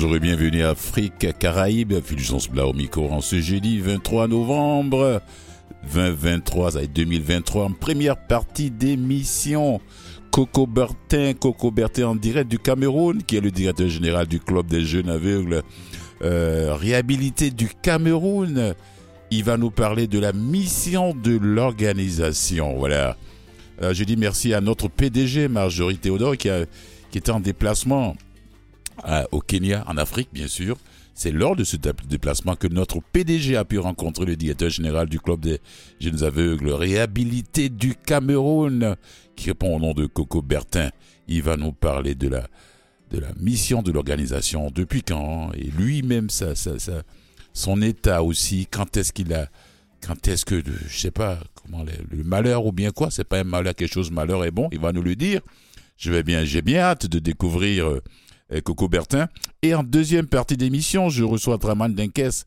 bonjour et bienvenue à Afrique Caraïbes, Fulgence Blau micro ce jeudi 23 novembre 2023, 2023, en première partie d'émission. Coco Bertin, Coco Bertin en direct du Cameroun, qui est le directeur général du club des jeunes aveugles euh, réhabilité du Cameroun. Il va nous parler de la mission de l'organisation. Voilà. Je dis merci à notre PDG, Marjorie Théodore, qui, a, qui était en déplacement au Kenya, en Afrique, bien sûr. C'est lors de ce déplacement que notre PDG a pu rencontrer le directeur général du club des jeunes aveugles réhabilité du Cameroun, qui répond au nom de Coco Bertin. Il va nous parler de la, de la mission de l'organisation, depuis quand, et lui-même, ça, ça, ça, son état aussi, quand est-ce qu'il a, quand est-ce que, je sais pas, comment, le, malheur ou bien quoi, c'est pas un malheur, quelque chose, malheur est bon, il va nous le dire. Je vais bien, j'ai bien hâte de découvrir euh, Coco Bertin. Et en deuxième partie d'émission, je reçois Draman Denkes,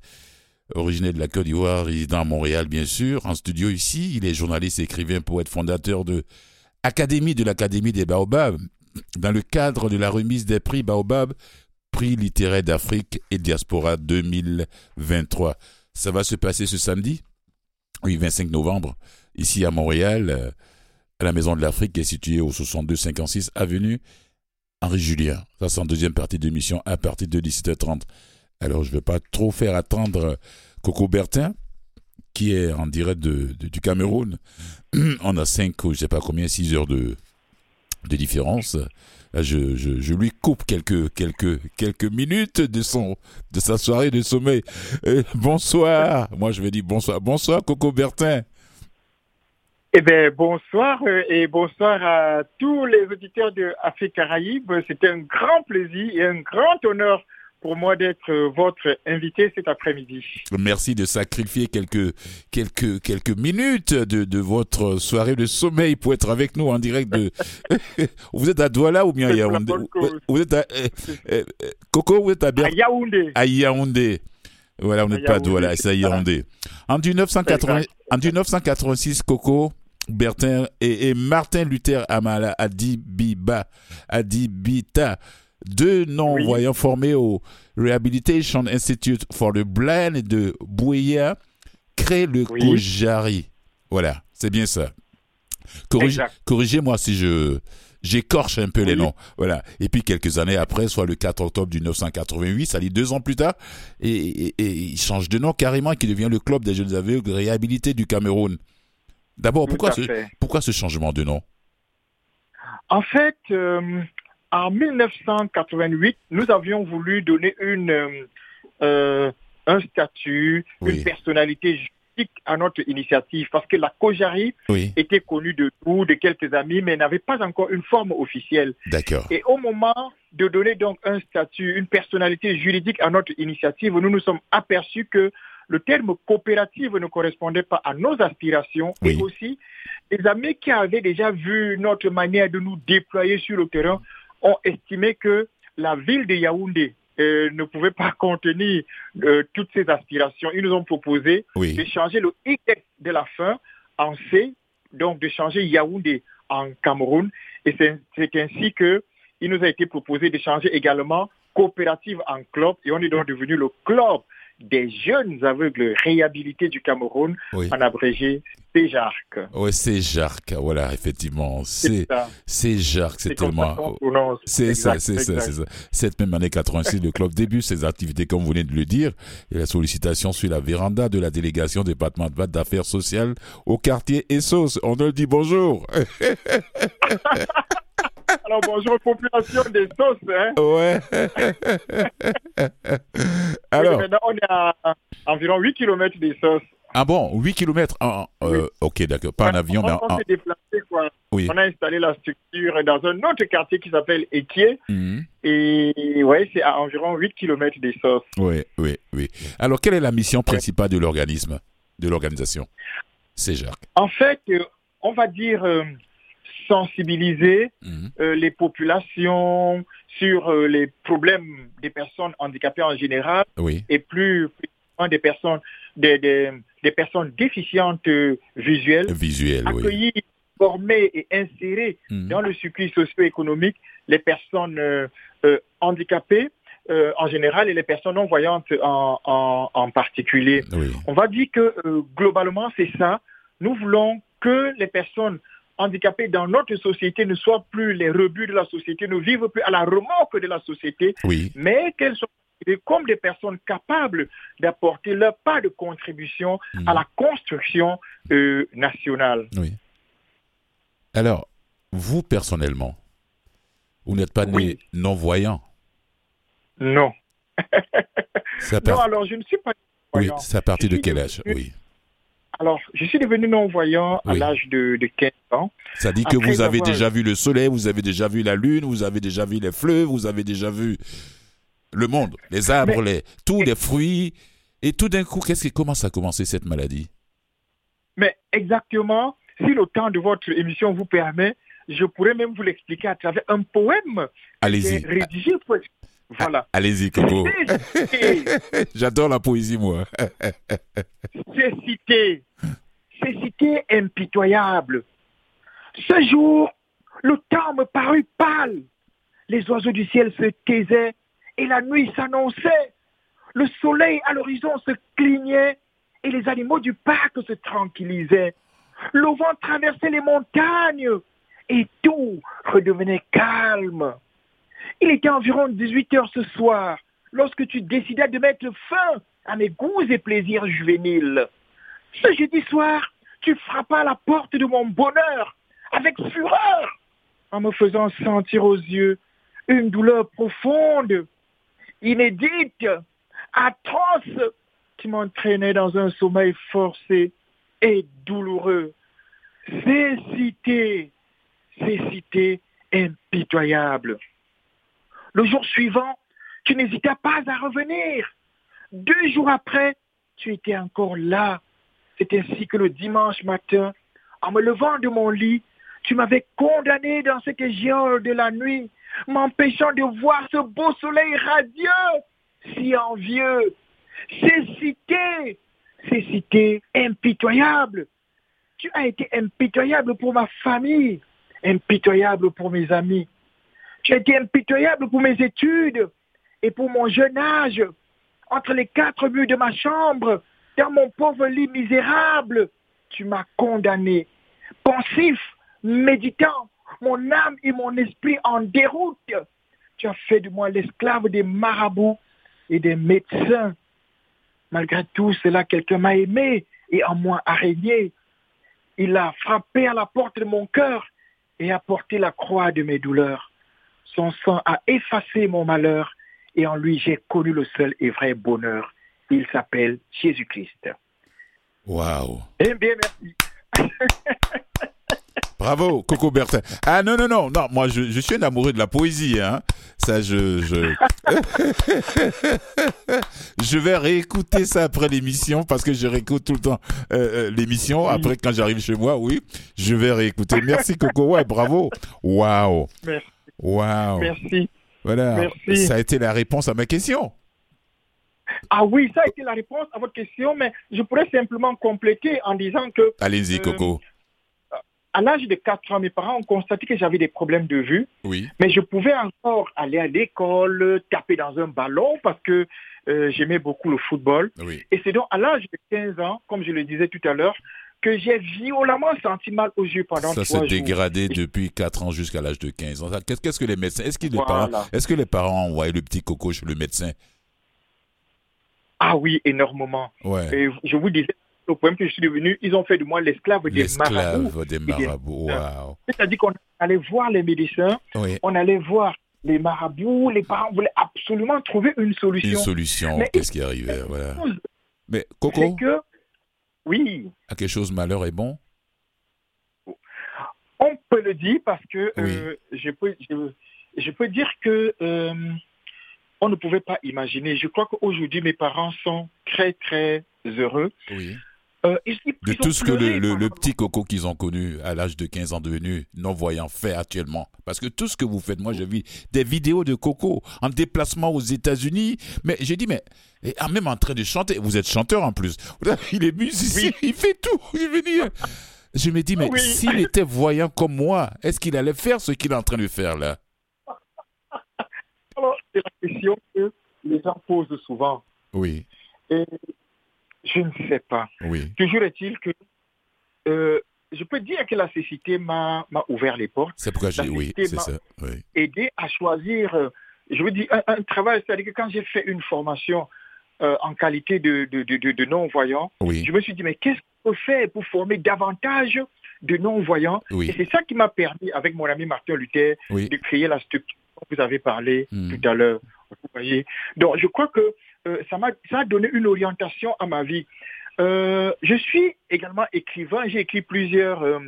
originaire de la Côte d'Ivoire, résident à Montréal, bien sûr, en studio ici. Il est journaliste, écrivain, poète, fondateur de Académie de l'Académie des Baobabs, dans le cadre de la remise des prix Baobab, prix littéraire d'Afrique et diaspora 2023. Ça va se passer ce samedi, oui, 25 novembre, ici à Montréal, euh, à la Maison de l'Afrique, qui est située au 6256 avenue Henri Julien. Ça, c'est en deuxième partie d'émission à partir de 17h30. Alors, je ne vais pas trop faire attendre Coco Bertin, qui est en direct de, du Cameroun. On a cinq, je ne sais pas combien, six heures de, de différence. Je, je, je, lui coupe quelques, quelques, quelques minutes de, son, de sa soirée de sommeil. Euh, bonsoir. Moi, je vais dire bonsoir. Bonsoir, Coco Bertin. Eh bien, bonsoir euh, et bonsoir à tous les auditeurs de Afrique Caraïbes. C'était un grand plaisir et un grand honneur pour moi d'être votre invité cet après-midi. Merci de sacrifier quelques, quelques, quelques minutes de, de, votre soirée de sommeil pour être avec nous en direct de... vous êtes à Douala ou bien à Yaoundé? Vous êtes à... Euh, euh, Coco, vous êtes à... À Yaoundé. À Yaoundé. Voilà, on n'est pas à Douala, c'est à Yaoundé. En, 1980, en 1986, Coco, Bertin et, et Martin Luther Amala Adibiba, Adibita deux non-voyants formés au Rehabilitation Institute for the Blind de Bouya créent le Kojari. Voilà, c'est bien ça. Corrigez-moi si je j'écorche un peu les noms. Voilà. Et puis quelques années après, soit le 4 octobre 1988, ça dit deux ans plus tard, et, il change de nom carrément, qui devient le club des jeunes aveugles réhabilités du Cameroun. D'abord, pourquoi ce, pourquoi ce changement de nom? En fait, euh, en 1988, nous avions voulu donner une, euh, euh, un statut, une personnalité juridique à notre initiative parce que la COJARI était connue de nous, de quelques amis, mais n'avait pas encore une forme officielle. D'accord. Et au moment de donner donc un statut, une personnalité juridique à notre initiative, nous nous sommes aperçus que le terme coopérative ne correspondait pas à nos aspirations et aussi les amis qui avaient déjà vu notre manière de nous déployer sur le terrain ont estimé que la ville de Yaoundé euh, ne pouvait pas contenir euh, toutes ces aspirations. Ils nous ont proposé de changer le X de la fin en C, donc de changer Yaoundé en Cameroun. Et c'est ainsi que il nous a été proposé de changer également coopérative en club et on est donc devenu le club des jeunes aveugles réhabilités du Cameroun, en abrégé CEJARC. Oui, CEJARC, voilà, effectivement. C'est CEJARC, c'est tellement... C'est ça, c'est ça, c'est ça. Cette même année 86, le club débute ses activités, comme vous venez de le dire, et la sollicitation suit la véranda de la délégation départementale d'affaires sociales au quartier Essos. On leur dit bonjour. Alors bonjour population des sauces. Hein? Ouais. Alors. maintenant on est à environ 8 km des sauces. Ah bon, 8 km en, euh, Ok, d'accord. Pas en avion, mais On s'est déplacé, quoi. Oui. On a installé la structure dans un autre quartier qui s'appelle Équier. Mhm. Et ouais, c'est à environ 8 km des sauces. Oui, oui, oui. Alors, quelle est la mission principale de l'organisme, de l'organisation? C'est Jacques. En fait, euh, on va dire, euh, sensibiliser mhm. euh, les populations sur euh, les problèmes des personnes handicapées en général et plus, des personnes des, des, personnes déficientes euh, visuelles, visuelles accueillir, former et insérer mhm. dans le circuit socio-économique les personnes handicapées euh, en général et les personnes non-voyantes en, particulier. On va dire que euh, globalement, c'est ça. Nous voulons que les personnes handicapées dans notre société ne soient plus les rebuts de la société, ne vivent plus à la remorque de la société, mais qu'elles soient comme des personnes capables d'apporter leur part de contribution hmm. à la construction euh, nationale. Oui. Alors, vous personnellement, vous n'êtes pas né non-voyant Non. non, alors je ne suis pas. Oui, c'est à partir de quel âge? Oui. Alors, je suis devenu non-voyant à l'âge de, 15 ans. Ça dit que vous avez déjà vu le soleil, vous avez déjà vu la lune, vous avez déjà vu les fleuves, vous avez déjà vu le monde, les arbres, les, tous les fruits. Et tout d'un coup, qu'est-ce qui commence à commencer cette maladie? Mais exactement, si le temps de votre émission vous permet, je pourrais même vous l'expliquer à travers un poème Allez-y. rédigé. Voilà. Allez-y, Coco. J'adore la poésie, moi. C'est cité ces cités impitoyables. Ce jour, le temps me parut pâle. Les oiseaux du ciel se taisaient et la nuit s'annonçait. Le soleil à l'horizon se clignait et les animaux du parc se tranquillisaient. Le vent traversait les montagnes et tout redevenait calme. Il était environ 18 heures ce soir lorsque tu décidais de mettre fin à mes goûts et plaisirs juvéniles. Ce jeudi soir, tu frappas à la porte de mon bonheur avec fureur, en me faisant sentir aux yeux une douleur profonde, inédite, atroce, qui m'entraînait dans un sommeil forcé et douloureux. Cécité, cécité impitoyable. Le jour suivant, tu n'hésitais pas à revenir. Deux jours après, tu étais encore là, c'est ainsi que le dimanche matin, en me levant de mon lit, tu m'avais condamné dans cette géole de la nuit, m'empêchant de voir ce beau soleil radieux, si envieux. Ces cités impitoyables. Tu as été impitoyable pour ma famille, impitoyable pour mes amis. Tu as été impitoyable pour mes études et pour mon jeune âge. Entre les quatre murs de ma chambre, dans mon pauvre lit misérable, tu m'as condamné. Pensif, méditant, mon âme et mon esprit en déroute. Tu as fait de moi l'esclave des marabouts et des médecins. Malgré tout cela, quelqu'un m'a aimé et en moi a régné. Il a frappé à la porte de mon cœur et a porté la croix de mes douleurs. Son sang a effacé mon malheur et en lui j'ai connu le seul et vrai bonheur. Il s'appelle Jésus-Christ. Waouh. Eh bien, merci. Bravo, Coco Bertin. Ah non, non, non, non, moi je, suis un amoureux de la poésie. Hein. Ça, je... Je, je vais réécouter ça après l'émission parce que je réécoute tout le temps euh, euh, l'émission. Après, quand j'arrive chez moi, oui, je vais réécouter. Merci Coco, ouais, bravo. Waouh. Merci. Waouh. Merci. Voilà, Merci. ça a été la réponse à ma question. Ah oui, ça a été la réponse à votre question, mais je pourrais simplement compléter en disant que... Allez-y, euh, Coco. à l'âge de 4 ans, mes parents ont constaté que j'avais des problèmes de vue. Oui. Mais je pouvais encore aller à l'école, taper dans un ballon parce que euh, j'aimais beaucoup le football. Oui. Et c'est donc à l'âge de 15 ans, comme je le disais tout à l'heure, que j'ai violemment senti mal aux yeux pendant Ça s'est dégradé depuis 4 ans jusqu'à l'âge de 15 ans. Qu'est-ce que les médecins, est-ce que, les parents, est-ce que les parents ont envoyé le petit coco chez le médecin? Ah oui, énormément. Ouais. je vous disais, au point que je suis devenu, ils ont fait de moi l'esclave des marabouts. L'esclave des marabouts, C'est-à-dire qu'on allait voir les médecins, on allait voir les marabouts, les parents voulaient absolument trouver une solution. Une solution, qu'est-ce qui arrivait, voilà. Mais Coco, que, oui. À quelque chose malheur est bon On peut le dire parce que euh, je, peux, je, peux dire que euh, on ne pouvait pas imaginer. Je crois qu'aujourd'hui, mes parents sont très, très heureux. Oui. Euh, de tout ce que le, petit coco qu'ils ont connu à l'âge de 15 ans devenu non-voyant fait actuellement. Parce que tout ce que vous faites, moi j'ai vu des vidéos de coco en déplacement aux États-Unis. Mais j'ai dit, mais ah, même en train de chanter, vous êtes chanteur en plus. Il est musicien, il fait tout. Je me dis, mais s'il était voyant comme moi, est-ce qu'il allait faire ce qu'il est en train de faire là? Alors, c'est la question question que les gens posent souvent. Oui. Et je ne sais pas. Oui. Toujours est-il que euh, je peux dire que la cécité m'a ouvert les portes. C'est pourquoi j'ai oui, c'est ça. Oui. Aidé à choisir, euh, je veux dire, un, travail, c'est-à-dire que quand j'ai fait une formation euh, en qualité de, de, de, de non-voyant, je me suis dit, mais qu'est-ce qu'on peut faire pour former davantage de non-voyants? Et c'est ça qui m'a permis, avec mon ami Martin Luther, de créer la structure dont vous avez parlé hmm. tout à l'heure. Vous voyez? Donc, je crois que ça m'a ça a donné une orientation à ma vie. Euh, je suis également écrivain, j'ai écrit plusieurs, euh,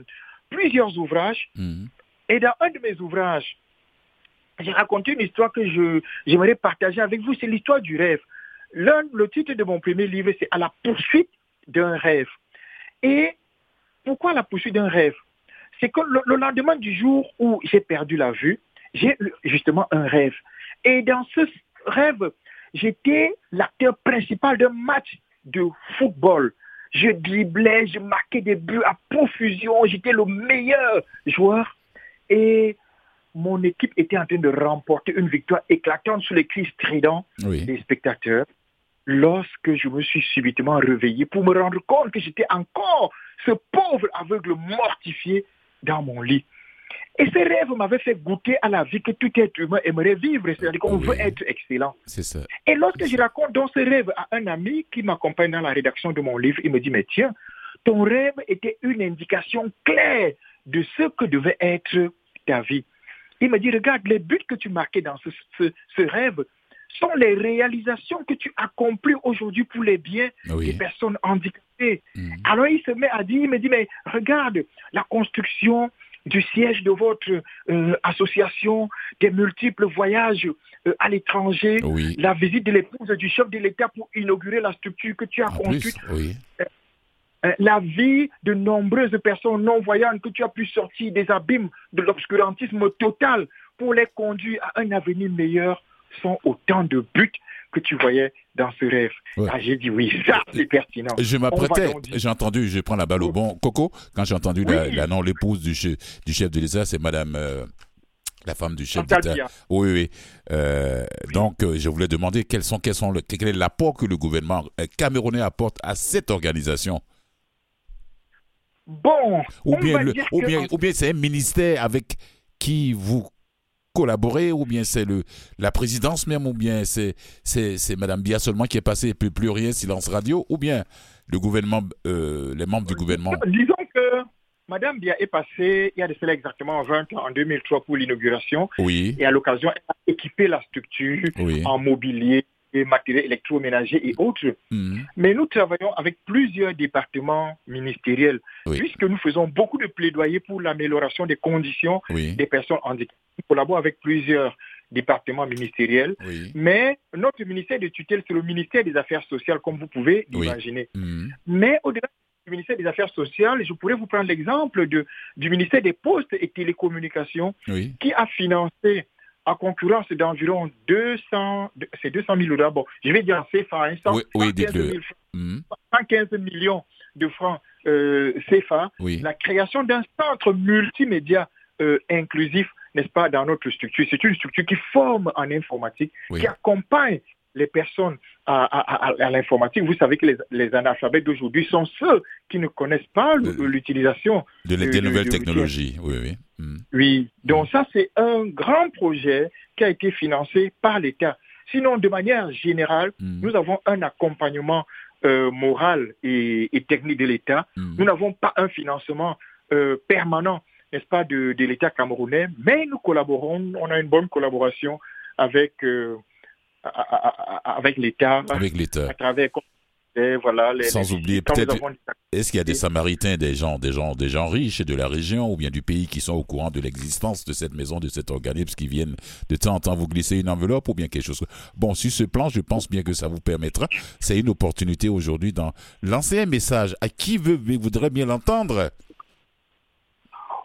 plusieurs ouvrages. Hmm. Et dans un de mes ouvrages, j'ai raconté une histoire que je, j'aimerais partager avec vous. C'est l'histoire du rêve. L'un, le titre de mon premier livre, c'est À la poursuite d'un rêve. Et pourquoi la poursuite d'un rêve? C'est que le, le, lendemain du jour où j'ai perdu la vue, j'ai eu justement un rêve. Et dans ce rêve, j'étais l'acteur principal d'un match de football. Je driblais, je marquais des buts à profusion, j'étais le meilleur joueur. Et mon équipe était en train de remporter une victoire éclatante sous les cris stridents des spectateurs lorsque je me suis subitement réveillé pour me rendre compte que j'étais encore ce pauvre aveugle mortifié dans mon lit. Et ce rêve m'avait fait goûter à la vie que tout être humain aimerait vivre, c'est-à-dire qu'on veut être excellent. C'est ça. Et lorsque je raconte dans ce rêve à un ami qui m'accompagne dans la rédaction de mon livre, il me dit, mais tiens, ton rêve était une indication claire de ce que devait être ta vie. Il me dit, regarde, les buts que tu marquais dans ce, ce, rêve sont les réalisations que tu accomplis aujourd'hui pour les biens des personnes handicapées. Mm. Alors il se met à dire, il me dit, mais regarde, la construction du siège de votre euh, association, des multiples voyages euh, à l'étranger, la visite de l'épouse du chef de l'État pour inaugurer la structure que tu as construite. Euh, la vie de nombreuses personnes non-voyantes que tu as pu sortir des abîmes de l'obscurantisme total pour les conduire à un avenir meilleur sont autant de buts que tu voyais dans ce rêve. Ah, j'ai dit oui, ça c'est pertinent. Je m'apprêtais, j'ai entendu, je prends la balle au bon. Coco, quand j'ai entendu la, nom, l'épouse du, chef, du chef de l'État, c'est Madame. Euh, la femme du chef d'État. Oui, oui. Euh, donc, euh, je voulais demander quels sont, quels sont le, quel est l'apport que le gouvernement camerounais apporte à cette organisation? Bon, ou bien, ou bien, ou bien c'est un ministère avec qui vous collaborer ou bien c'est le la présidence même ou bien c'est c'est Madame Bia seulement qui est passée et plus, plus rien silence radio ou bien le gouvernement euh, les membres du gouvernement. Disons que Madame Bia est passée il y a de cela exactement 20 ans en 2003 pour l'inauguration. Oui. Et à l'occasion elle a équipé la structure en mobilier et matériel électroménager et autres. Mhm. Mais nous travaillons avec plusieurs départements ministériels, puisque nous faisons beaucoup de plaidoyer pour l'amélioration des conditions des personnes handicapées. Nous collaborons avec plusieurs départements ministériels, mais notre ministère de tutelle, c'est le ministère des Affaires sociales, comme vous pouvez l'imaginer. Mhm. Mais au-delà du ministère des Affaires sociales, je pourrais vous prendre l'exemple du ministère des Postes et Télécommunications, qui a financé en concurrence d'environ 200, c'est 200 000 euros. Bon, je vais dire en CFA, hein, 115, millions de francs euh, CFA, la création d'un centre multimédia euh, inclusif, n'est-ce pas, dans notre structure. C'est une structure qui forme en informatique, qui accompagne les personnes à, l'informatique. Vous savez que les, analphabètes d'aujourd'hui sont ceux qui ne connaissent pas l'utilisation de, des nouvelles technologies. Oui, oui. Hmm. Oui, donc ça c'est un grand projet qui a été financé par l'État. Sinon, de manière générale, hmm. nous avons un accompagnement euh, moral et, technique de l'État. Nous n'avons pas un financement euh, permanent, n'est-ce pas, de, l'État camerounais, mais nous collaborons, on a une bonne collaboration avec... Euh, avec l'État. Avec l'État. À travers voilà, Sans oublier peut-être, est-ce qu'il y a des Samaritains, des gens, des gens, des gens riches de la région ou bien du pays qui sont au courant de l'existence de cette maison, de cet organisme, qui viennent de temps en temps vous glisser une enveloppe ou bien quelque chose? Bon, sur ce plan, je pense bien que ça vous permettra. C'est une opportunité aujourd'hui d'en lancer un message à qui veut, voudrait bien l'entendre?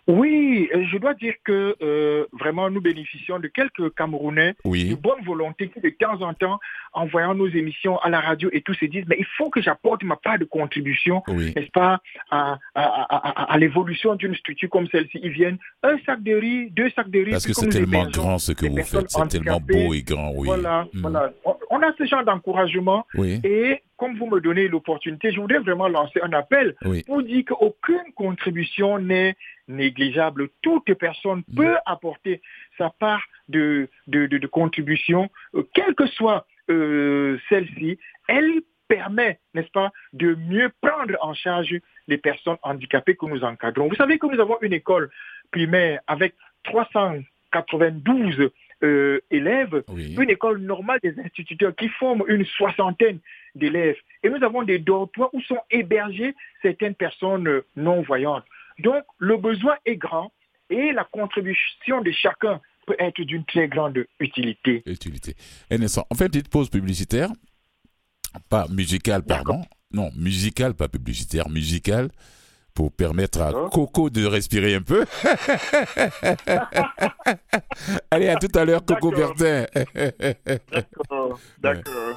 Oui, je dois dire que euh, vraiment nous bénéficions de quelques Camerounais de bonne volonté qui de temps en temps, en voyant nos émissions à la radio et tout, se disent mais il faut que j'apporte ma part de contribution, n'est-ce pas, à, à, l'évolution d'une structure comme celle-ci. Ils viennent un sac de riz, deux sacs de riz. Parce que c'est tellement grand ce que vous faites, c'est tellement beau et grand, oui. Voilà, hmm. voilà. On a ce genre d'encouragement et comme vous me donnez l'opportunité, je voudrais vraiment lancer un appel pour dire qu'aucune contribution n'est négligeable. Toute personne mm. peut apporter sa part de, de, contribution, euh, quelle que soit euh, celle-ci. Elle permet, n'est-ce pas, de mieux prendre en charge les personnes handicapées que nous encadrons. Vous savez que nous avons une école primaire avec 392 euh, élèves, une école normale des instituteurs qui forment une soixantaine d'élèves. Et nous avons des dortoirs où sont hébergées certaines personnes non-voyantes. Donc, le besoin est grand et la contribution de chacun peut être d'une très grande utilité. Utilité. on fait une petite pause publicitaire, pas musicale, pardon. Non, musicale, pas publicitaire, musicale pour permettre à Coco de respirer un peu. Allez, à tout à l'heure, Coco Bertin. d'accord, d'accord.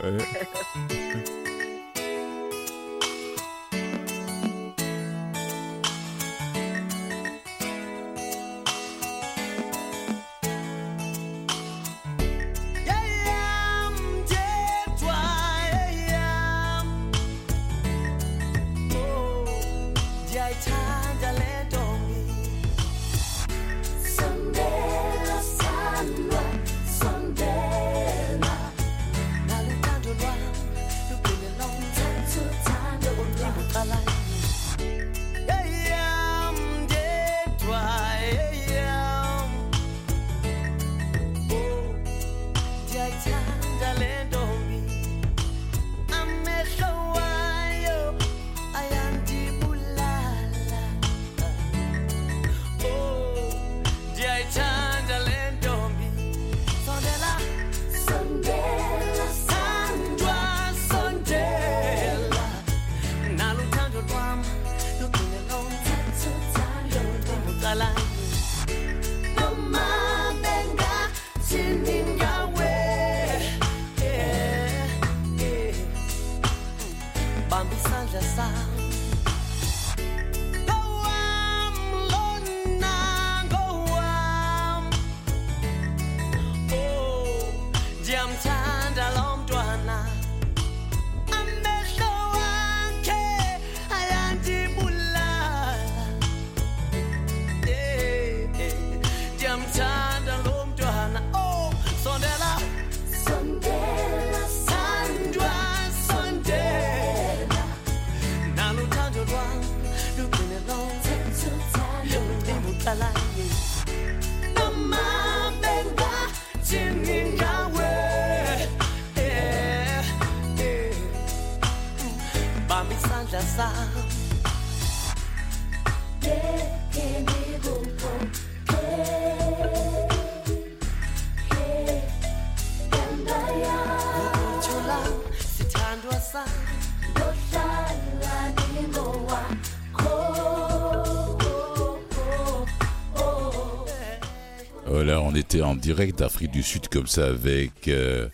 Direct d'Afrique du Sud comme ça avec, euh,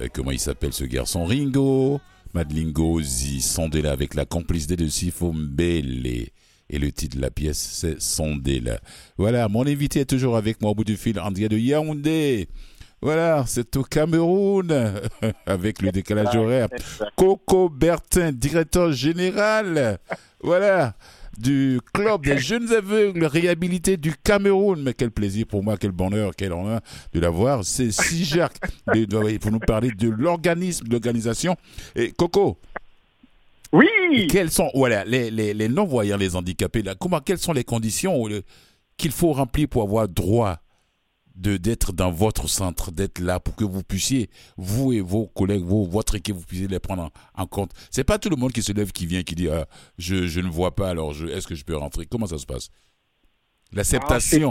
euh, comment il s'appelle ce garçon Ringo, Madlingo, Zi, Sondela avec la complicité de Sifo Mbele. Et le titre de la pièce, c'est Sondela. Voilà, mon invité est toujours avec moi au bout du fil, André de Yaoundé. Voilà, c'est au Cameroun, avec le décalage horaire. Coco Bertin, directeur général. Voilà du club des jeunes aveugles réhabilités du Cameroun. Mais quel plaisir pour moi, quel bonheur, quel honneur de l'avoir. C'est si Jacques pour nous parler de l'organisme, de l'organisation. Et Coco. Oui. Quels sont voilà les, les, non-voyants, les handicapés là, comment quelles sont les conditions qu'il faut remplir pour avoir droit de d'être dans votre centre, d'être là pour que vous puissiez, vous et vos collègues, vos, votre équipe, vous puissiez les prendre en, compte. C'est pas tout le monde qui se lève, qui vient, qui dit ah, je, je ne vois pas, alors est-ce que je peux rentrer? Comment ça se passe? L'acceptation.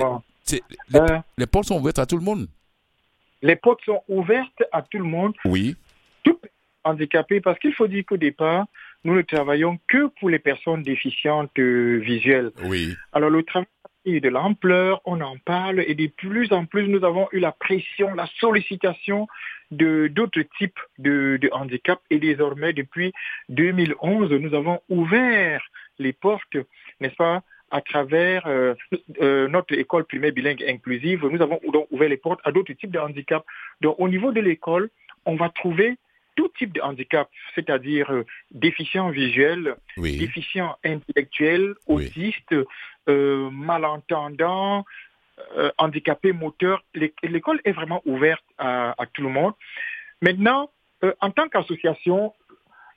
Ah, les, euh. les, portes sont ouvertes à tout le monde. Les portes sont ouvertes à tout le monde. Oui. Tout handicapé, parce qu'il faut dire qu'au départ, nous ne travaillons que pour les personnes déficientes visuelles. Oui. Alors le travail de l'ampleur, on en parle et de plus en plus nous avons eu la pression, la sollicitation de d'autres types de, de handicap et désormais depuis 2011 nous avons ouvert les portes, n'est-ce pas, à travers euh, euh, notre école primaire bilingue inclusive, nous avons donc ouvert les portes à d'autres types de handicaps. Donc au niveau de l'école, on va trouver tout type de handicap, c'est-à-dire euh, déficients visuels, déficients intellectuels, autistes, euh, malentendants, euh, handicapés moteurs. L'école est vraiment ouverte à, tout le monde. Maintenant, en tant qu'association,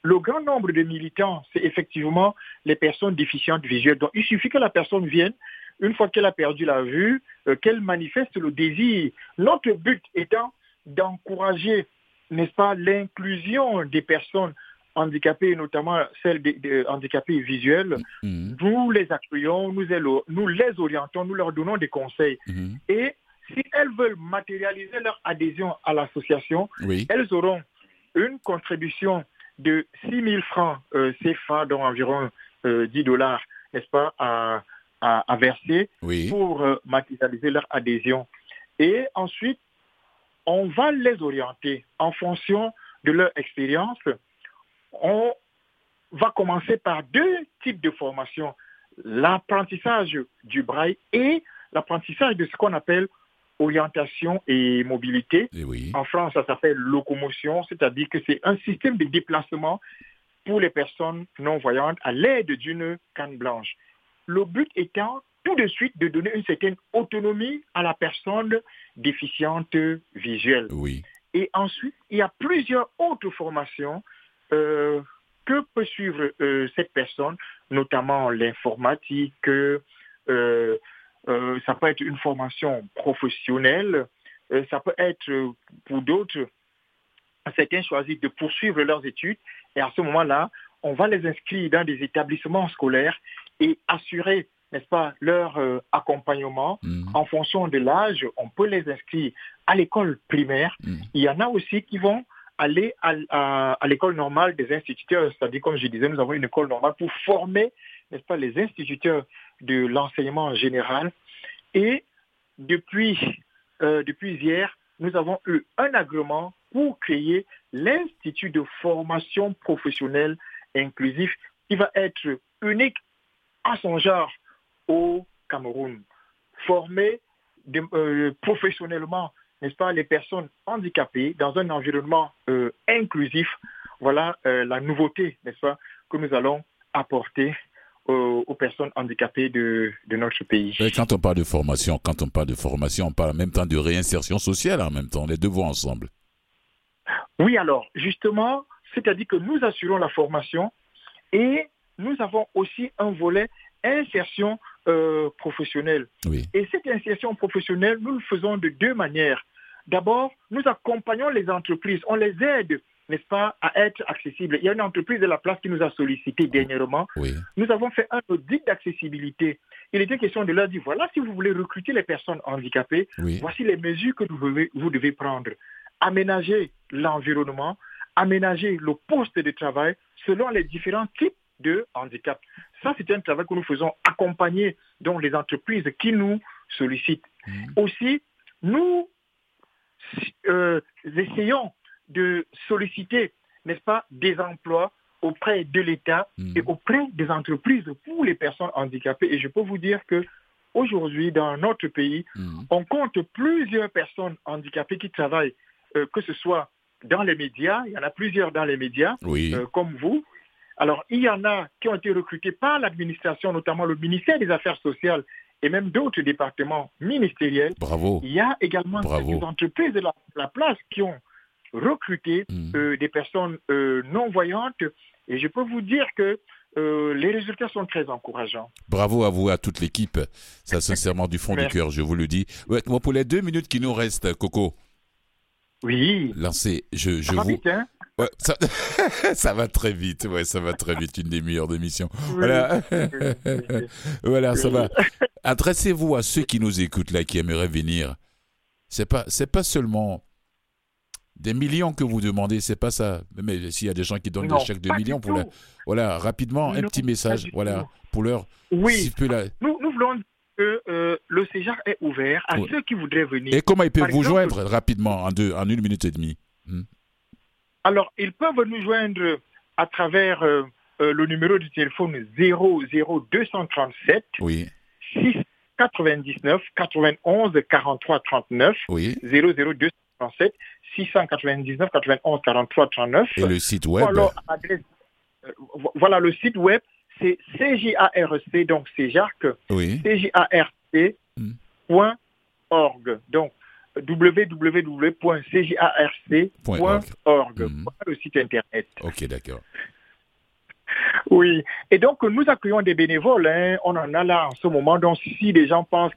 le grand nombre de militants, c'est effectivement les personnes déficientes visuelles. Donc, il suffit que la personne vienne, une fois qu'elle a perdu la vue, qu'elle manifeste le désir. Notre but étant d'encourager n'est-ce pas, l'inclusion des personnes handicapées, notamment celles des, handicapées visuelles, mm-hmm. nous les accueillons, nous, nous, les orientons, nous leur donnons des conseils. Mm-hmm. Et si elles veulent matérialiser leur adhésion à l'association, elles auront une contribution de 6 000 francs euh, CFA, dont environ 10 euh, dollars, n'est-ce pas, à, à, verser pour euh, matérialiser leur adhésion. Et ensuite, on va les orienter en fonction de leur expérience. On va commencer par deux types de formations, l'apprentissage du braille et l'apprentissage de ce qu'on appelle orientation et mobilité. Eh en France, ça s'appelle locomotion, c'est-à-dire que c'est un système de déplacement pour les personnes non-voyantes à l'aide d'une canne blanche. Le but étant tout de suite de donner une certaine autonomie à la personne déficiente visuelle. Oui. Et ensuite, il y a plusieurs autres formations euh, que peut suivre euh, cette personne, notamment l'informatique, euh, ça peut être une formation professionnelle, ça peut être pour d'autres, certains choisissent de poursuivre leurs études et à ce moment-là, on va les inscrire dans des établissements scolaires et assurer n'est-ce pas, leur euh, accompagnement mhm. en fonction de l'âge. On peut les inscrire à l'école primaire. Mhm. Il y en a aussi qui vont aller à, l'école normale des instituteurs, c'est-à-dire, comme je disais, nous avons une école normale pour former, n'est-ce pas, les instituteurs de l'enseignement général. Et depuis, euh, depuis hier, nous avons eu un agrément pour créer l'Institut de formation professionnelle inclusif qui va être unique à son genre au Cameroun. Former euh, professionnellement, n'est-ce pas, les personnes handicapées dans un environnement euh, inclusif. Voilà euh, la nouveauté, n'est-ce pas, que nous allons apporter aux, personnes handicapées de, notre pays. quand on parle de formation, quand on parle de formation, on parle en même temps de réinsertion sociale en même temps. Les deux vont ensemble. Oui, alors, justement, c'est-à-dire que nous assurons la formation et nous avons aussi un volet insertion euh, professionnelle. Et cette insertion professionnelle, nous le faisons de deux manières. D'abord, nous accompagnons les entreprises, on les aide, n'est-ce pas, à être accessibles. Il y a une entreprise de la place qui nous a sollicité dernièrement. Nous avons fait un audit d'accessibilité. Il était question de leur dire, voilà, si vous voulez recruter les personnes handicapées, voici les mesures que vous devez, vous devez prendre. Aménager l'environnement, aménager le poste de travail selon les différents types de handicap. Ça, c'est un travail que nous faisons accompagner donc les entreprises qui nous sollicitent. Mmh. Aussi, nous euh, essayons de solliciter, n'est-ce pas, des emplois auprès de l'État mmh. et auprès des entreprises pour les personnes handicapées. Et je peux vous dire que aujourd'hui, dans notre pays, mmh. on compte plusieurs personnes handicapées qui travaillent, euh, que ce soit dans les médias, il y en a plusieurs dans les médias, euh, comme vous, alors, il y en a qui ont été recrutés par l'administration, notamment le ministère des Affaires sociales et même d'autres départements ministériels. Bravo. Il y a également des entreprises de la, place qui ont recruté hmm. euh, des personnes euh, non-voyantes. Et je peux vous dire que euh, les résultats sont très encourageants. Bravo à vous, à toute l'équipe. Ça, sincèrement, du fond du cœur, je vous le dis. Ouais, pour les deux minutes qui nous restent, Coco. Oui. Lancez, je, je vous. Vite, hein ça, va très vite, ouais, ça va très vite, une des meilleures d'émissions. Voilà, voilà, ça va. Adressez-vous à ceux qui nous écoutent là, qui aimeraient venir. C'est pas, c'est pas seulement des millions que vous demandez, c'est pas ça. Mais s'il y a des gens qui donnent des chèques de millions pour voilà, rapidement, un petit message, voilà, pour leur. Oui. nous, nous voulons que euh, le CEJAR est ouvert à ceux qui voudraient venir. Et comment ils peuvent vous joindre rapidement en deux, en une minute et demie? Hmm? Alors, ils peuvent nous joindre à travers euh, euh, le numéro du téléphone 00237 oui. 699 91 43 39 oui. 00237 699 91 43 39 et le site web euh, voilà le site web c'est CJARC donc c'est Jacques oui. CJARC.org donc www.cjarc.org hmm. le site internet. Ok, d'accord. Oui, et donc nous accueillons des bénévoles, hein. on en a là en ce moment, donc si des gens pensent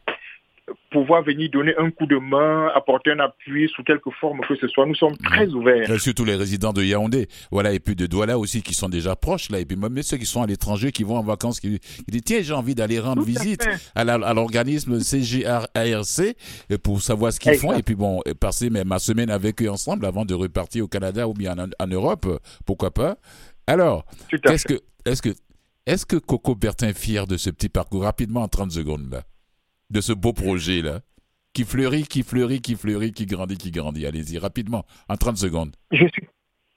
pouvoir venir donner un coup de main, apporter un appui sous quelque forme que ce soit. Nous sommes très mm. ouverts. Et surtout les résidents de Yaoundé, voilà, et puis de Douala aussi qui sont déjà proches là, et puis même ceux qui sont à l'étranger, qui vont en vacances, qui, disent tiens j'ai envie d'aller rendre visite à, l'organisme CGARC pour savoir ce qu'ils font, et puis bon, passer même ma semaine avec eux ensemble avant de repartir au Canada ou bien en, Europe, pourquoi pas. Alors, qu'est-ce que, est-ce que, est-ce que Coco Bertin est fier de ce petit parcours? Rapidement en 30 secondes là? De ce beau projet-là qui fleurit, qui fleurit, qui fleurit, qui grandit, qui grandit. Allez-y, rapidement, en 30 secondes. Je suis,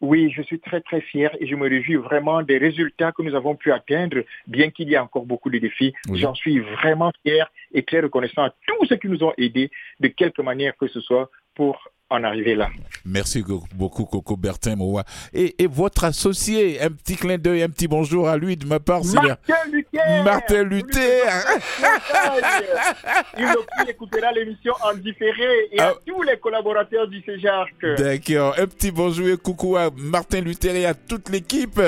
oui, je suis très, très fier et je me réjouis vraiment des résultats que nous avons pu atteindre, bien qu'il y ait encore beaucoup de défis. J'en suis vraiment fier et très reconnaissant à tous ceux qui nous ont aidés de quelque manière que ce soit pour en arriver là. Merci beaucoup, Coco Bertin Moua. Et, votre associé, un petit clin d'œil, un petit bonjour à lui de ma part. Martin Luther. Martin Luther. Il écoutera l'émission en différé et à ah. tous les collaborateurs du CEJARC. D'accord. Un petit bonjour et coucou à Martin Luther et à toute l'équipe.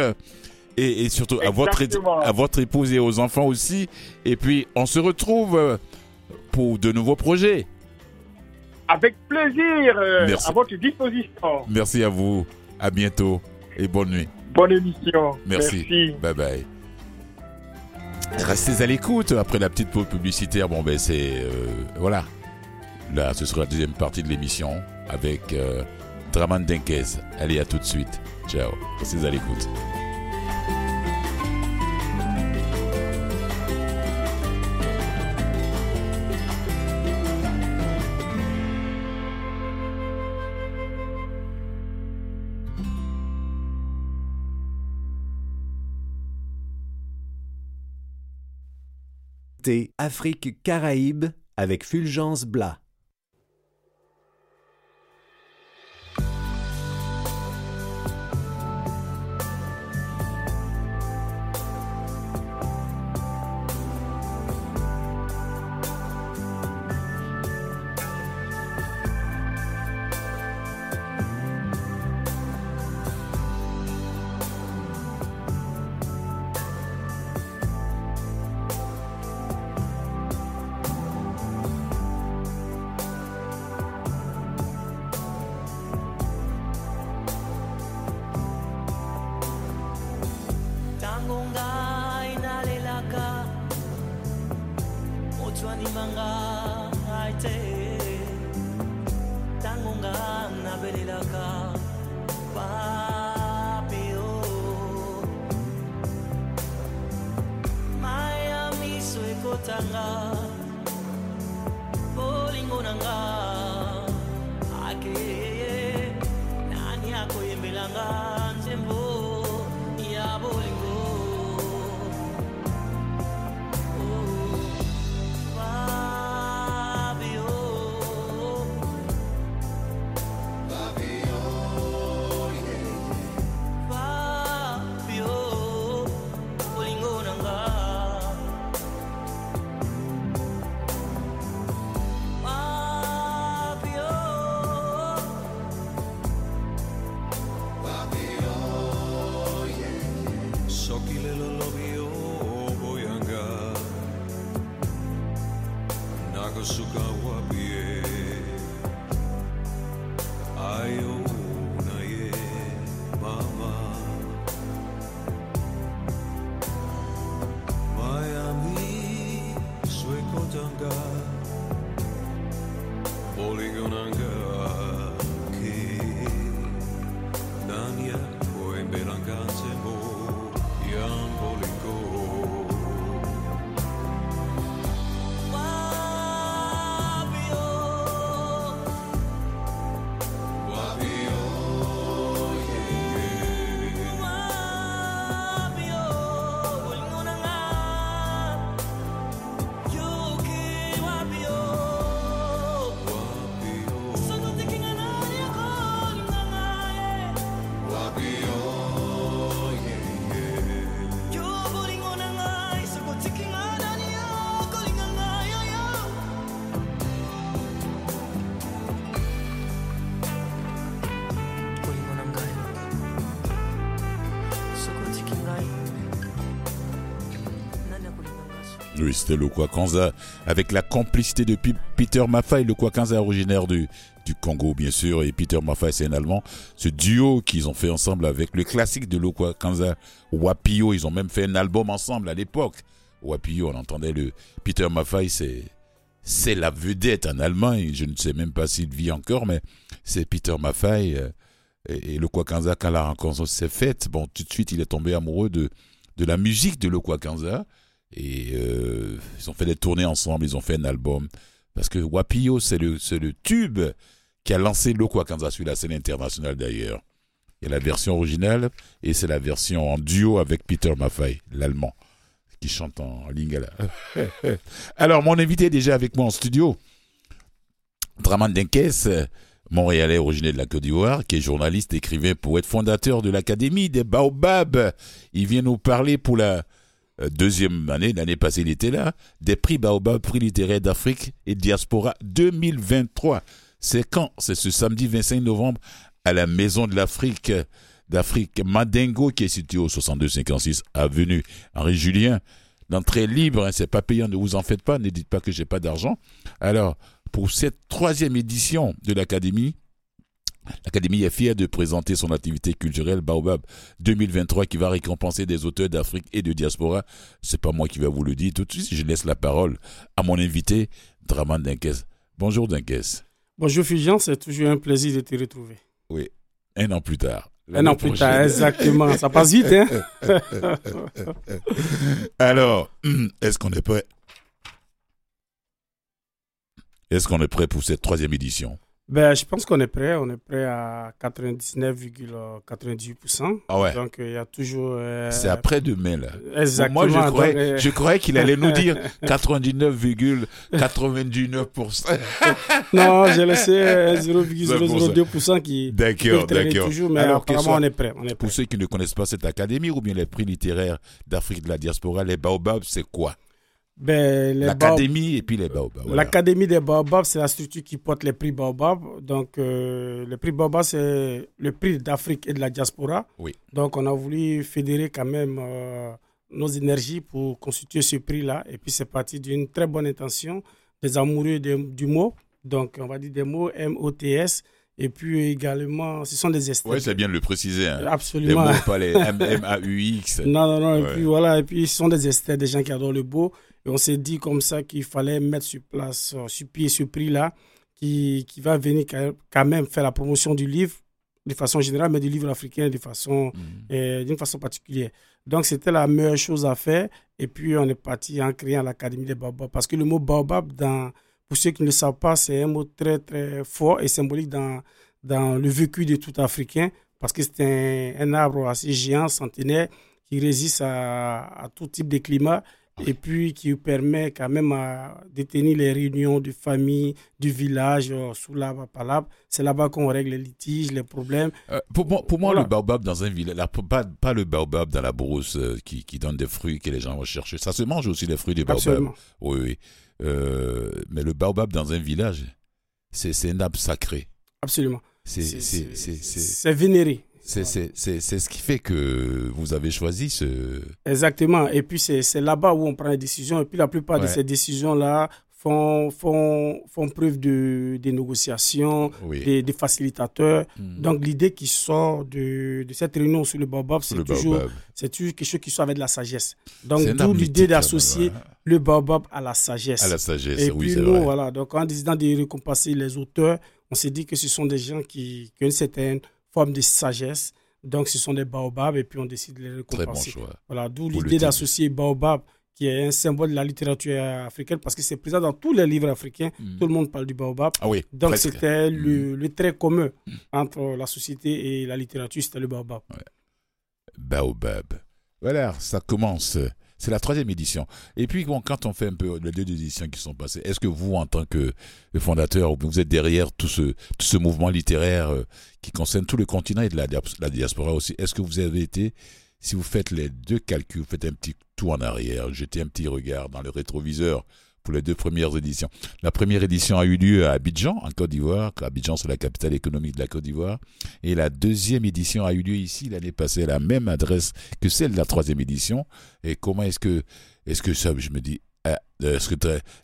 Et, et, surtout à votre, à votre épouse et aux enfants aussi. Et puis, on se retrouve pour de nouveaux projets. Avec plaisir, euh, à votre disposition. Merci à vous. À bientôt et bonne nuit. Bonne émission. Merci. Bye bye. Restez à l'écoute après la petite pause publicitaire. Bon, ben c'est. Euh, voilà. Là, ce sera la deuxième partie de l'émission avec euh, Draman Denkez. Allez, à tout de suite. Ciao. Restez à l'écoute. Afrique Caraïbes avec Fulgence Blas. what we C'était le Kwakanza, avec la complicité de Peter Maffay, le Kwakanza originaire du, Congo, bien sûr, et Peter Maffay, c'est un Allemand. Ce duo qu'ils ont fait ensemble avec le classique de Kanza, Wapio, ils ont même fait un album ensemble à l'époque. Wapio, on entendait le Peter Maffay, c'est c'est la vedette en Allemagne. Je ne sais même pas s'il vit encore, mais c'est Peter Maffay. Euh, et, le Kwakanza, quand la rencontre s'est faite, bon, tout de suite, il est tombé amoureux de, de la musique de le Kwakanza. Et euh, ils ont fait des tournées ensemble, ils ont fait un album. Parce que Wapio, c'est le, le tube qui a lancé le Kwakanza sur la scène internationale d'ailleurs. Il y a la version originale et c'est la version en duo avec Peter Maffay, l'allemand, qui chante en lingala. Alors, mon invité est déjà avec moi en studio. Draman Denkes, Montréalais originaire de la Côte d'Ivoire, qui est journaliste, écrivain, poète, fondateur de l'Académie des Baobabs. Il vient nous parler pour la deuxième année, l'année passée il était là, des prix Baobab, prix littéraire d'Afrique et diaspora 2023. C'est quand? C'est ce samedi 25 novembre à la Maison de l'Afrique d'Afrique Madengo qui est située au 6256 avenue Henri Julien. L'entrée libre, hein, c'est pas payant, ne vous en faites pas, ne dites pas que j'ai pas d'argent. Alors, pour cette troisième édition de l'Académie, L'Académie est fière de présenter son activité culturelle Baobab 2023 qui va récompenser des auteurs d'Afrique et de diaspora. C'est pas moi qui vais vous le dire tout de suite. Je laisse la parole à mon invité, Draman Dinkes. Bonjour Dinkes. Bonjour Fujian, c'est toujours un plaisir de te retrouver. Oui, un an plus tard. Un an plus tard, exactement. Ça passe vite, hein? Alors, est-ce qu'on est prêt? Est-ce qu'on est prêt pour cette troisième édition? Ben, je pense qu'on est prêt. On est prêt à 99,98%. Ah ouais. Donc, il y a toujours. Euh, c'est après demain, là. Exactement. Moi, je croyais, euh, je croyais qu'il allait nous dire 99,99%. non, j'ai laissé 0,002% euh, qui. D'accord, d'accord. toujours, mais Alors, apparemment, on est prêt. On est prêt. Pour ceux qui ne connaissent pas cette académie ou bien les prix littéraires d'Afrique de la diaspora, les Baobabs, c'est quoi? Ben, L'académie et puis les Baobab. L'académie des Baobab, c'est la structure qui porte les prix Baobab. Donc, euh, le prix Baobab, c'est le prix d'Afrique et de la diaspora. Oui. Donc, on a voulu fédérer quand même euh, nos énergies pour constituer ce prix-là. Et puis, c'est parti d'une très bonne intention des amoureux du mot. Donc, on va dire des mots M-O-T-S. Et puis également, ce sont des esthètes. Oui, c'est bien de le préciser. Hein. Absolument. Les mots, pas les M-A-U-X. non, non, non. Et puis voilà, et puis ce sont des esthètes, des gens qui adorent le beau. Et on s'est dit comme ça qu'il fallait mettre sur place, euh, sur pied ce prix-là, qui, qui va venir quand même faire la promotion du livre de façon générale, mais du livre africain de façon, mhm. euh, d'une façon particulière. Donc, c'était la meilleure chose à faire. Et puis, on est parti en créant l'Académie des Baobab. Parce que le mot Baobab, dans, pour ceux qui ne le savent pas, c'est un mot très, très fort et symbolique dans, dans le vécu de tout Africain. Parce que c'est un, arbre assez géant, centenaire, qui résiste à, à tout type de climat et puis qui permet quand même à détenir les réunions de famille, du village, euh, sous la palabre. C'est là-bas qu'on règle les litiges, les problèmes. Euh, pour moi, pour moi le baobab dans un village, pas, pas le baobab dans la brousse euh, qui, qui, donne des fruits que les gens vont chercher. Ça se mange aussi les fruits du baobab. Oui, oui. mais le baobab dans un village, c'est un arbre sacré. Absolument. C'est vénéré. C'est ce qui fait que vous avez choisi ce... Exactement. Et puis, c'est là-bas où on prend les décisions. Et puis, la plupart de ces décisions-là font, font, font preuve de, de négociations, des, facilitateurs. Hmm. Donc, l'idée qui sort de, de, cette réunion sur le baobab, c'est toujours, toujours quelque chose qui soit avec de la sagesse. Donc, d'où l'idée d'associer le baobab à la sagesse. À la sagesse, Et oui, puis, nous, voilà. Donc, en décidant de récompenser les auteurs, on s'est dit que ce sont des gens qui, qui ont une certaine forme de sagesse. Donc, ce sont des baobabs et puis on décide de les récompenser. Très bon choix. Voilà, d'où l'idée d'associer baobab, qui est un symbole de la littérature africaine, parce que c'est présent dans tous les livres africains. Hmm. Tout le monde parle du baobab. Ah oui, Donc, c'était le, hmm. le, trait commun hmm. entre la société et la littérature, c'était le baobab. Baobab. Voilà, ça commence c'est la troisième édition. Et puis, quand on fait un peu les deux éditions qui sont passées, est-ce que vous, en tant que fondateur, vous êtes derrière tout ce, mouvement littéraire euh, qui concerne tout le continent et de la, la diaspora aussi, est-ce que vous avez été, si vous faites les deux calculs, vous faites un petit tour en arrière, jetez un petit regard dans le rétroviseur, les deux premières éditions. La première édition a eu lieu à Abidjan, en Côte d'Ivoire. Abidjan, c'est la capitale économique de la Côte d'Ivoire. Et la deuxième édition a eu lieu ici l'année passée, à la même adresse que celle de la troisième édition. Et comment est-ce que, est-ce que ça, je me dis, Euh,